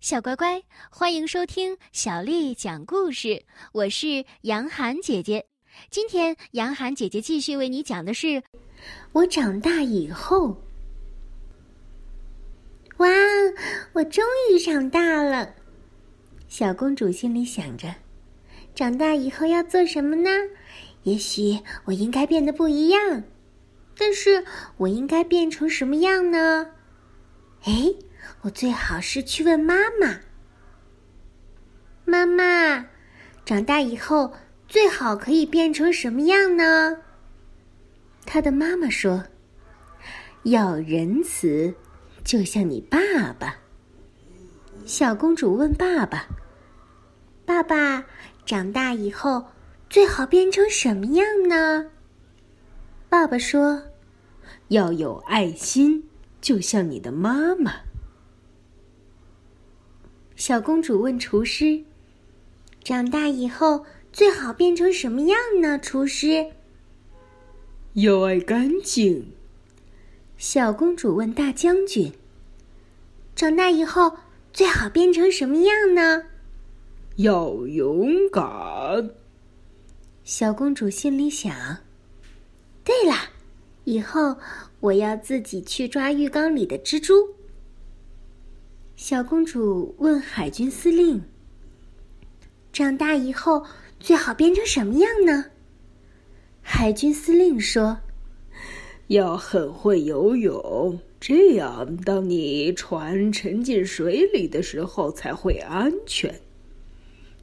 小乖乖，欢迎收听小丽讲故事。我是杨涵姐姐。今天，杨涵姐姐继续为你讲的是我长大以后。哇，我终于长大了！小公主心里想着，长大以后要做什么呢？也许我应该变得不一样，但是我应该变成什么样呢？哎。我最好是去问妈妈。妈妈，长大以后最好可以变成什么样呢？他的妈妈说：“要仁慈，就像你爸爸。”小公主问爸爸：“爸爸，长大以后最好变成什么样呢？”爸爸说：“要有爱心，就像你的妈妈。”小公主问厨师：“长大以后最好变成什么样呢？”厨师：“要爱干净。”小公主问大将军：“长大以后最好变成什么样呢？”“要勇敢。”小公主心里想：“对了，以后我要自己去抓浴缸里的蜘蛛。”小公主问海军司令：“长大以后最好变成什么样呢？”海军司令说：“要很会游泳，这样当你船沉进水里的时候才会安全。”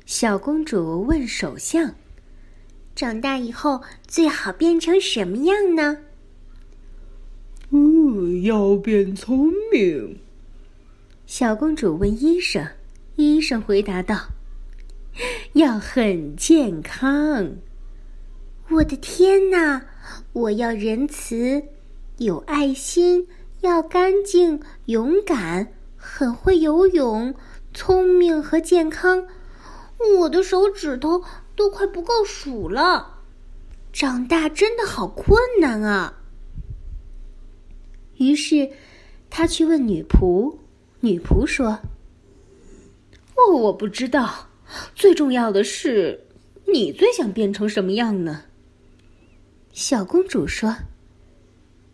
小公主问首相：“长大以后最好变成什么样呢？”“嗯，要变聪明。”小公主问医生，医生回答道：“要很健康。”我的天哪！我要仁慈，有爱心，要干净、勇敢，很会游泳，聪明和健康。我的手指头都快不够数了。长大真的好困难啊！于是，他去问女仆。女仆说：“哦，我不知道。最重要的是，你最想变成什么样呢？”小公主说：“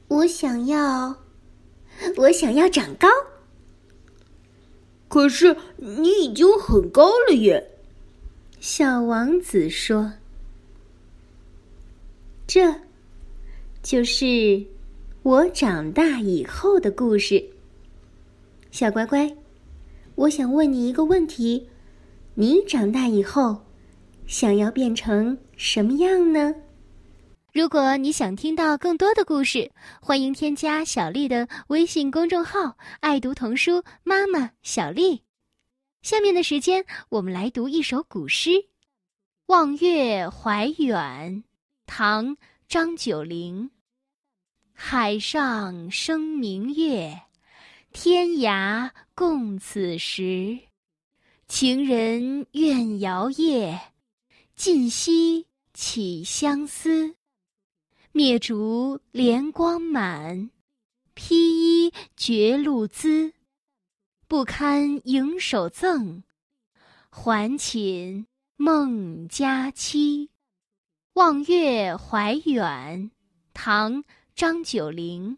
我想要，我想要长高。”可是你已经很高了耶。”小王子说：“这，就是我长大以后的故事。”小乖乖，我想问你一个问题：你长大以后想要变成什么样呢？如果你想听到更多的故事，欢迎添加小丽的微信公众号“爱读童书妈妈小丽”。下面的时间，我们来读一首古诗《望月怀远》，唐·张九龄。海上生明月。天涯共此时，情人怨遥夜。尽夕起相思，灭烛怜光满，披衣觉露滋。不堪盈手赠，还寝梦佳期。《望月怀远》唐·张九龄。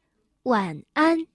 晚安。